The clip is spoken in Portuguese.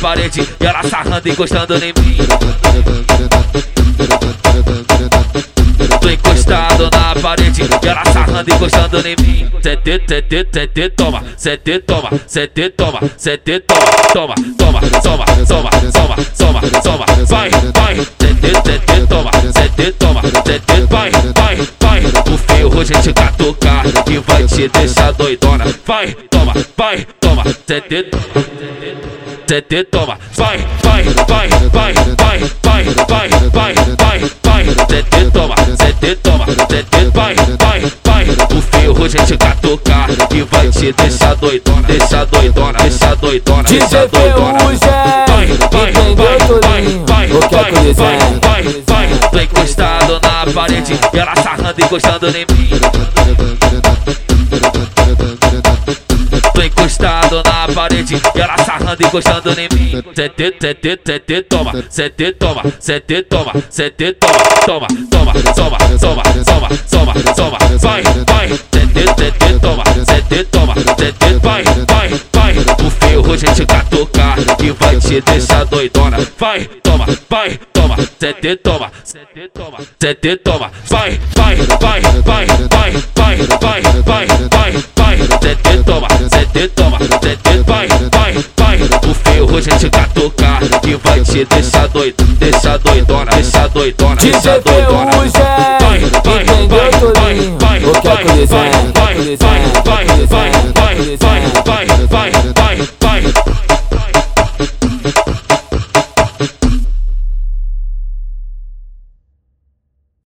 parede e ela sarrando encostando em mim. Tô encostado na parede e ela sarrando encostando em mim. Sete, sete, sete, toma, sete, toma, sete, toma, sete, toma, toma, toma, toma, toma, toma, toma, toma, vai, vai, sete, sete, toma, sete, toma, sete, vai, vai, vai. O ferro a gente catucar e vai te deixar doidona. Vai, toma, vai, toma, sete, toma, sete, toma, vai, vai, vai, vai, vai, vai, vai, vai, vai, vai, sete, toma, sete, toma, sete, vai, vai, vai. O ferro a gente catucar e vai te deixar doidona, deixar doidona, deixar doidona, deixar doidona. O que é que eles vai, é? vai, vai, tô encostado na parede e ela sarrando encostando em mim. Tô encostado na parede e ela sarrando encostando em mim. Sete, sete, sete, toma, sete, toma, sete, toma, sete, toma, toma, toma, toma, toma, toma, toma, toma, vai, vai, sete, sete, toma, sete, toma, sete, vai, vai, vai. O ferro a gente catucar e vai te deixar doidona. Vai, toma, vai, toma, sete, toma, sete, toma, sete, toma, vai, vai, vai, vai, vai, vai, vai, vai, vai, toma, sete, toma, vai. Ferro a gente catucar e vai te deixar doidona, deixar doidona, deixar doidona, deixar doidona. Vai, vai, vai, vai, vai, que vai, que vai, vai, vai, vai, vai, vai, vai, vai, vai, vai, vai,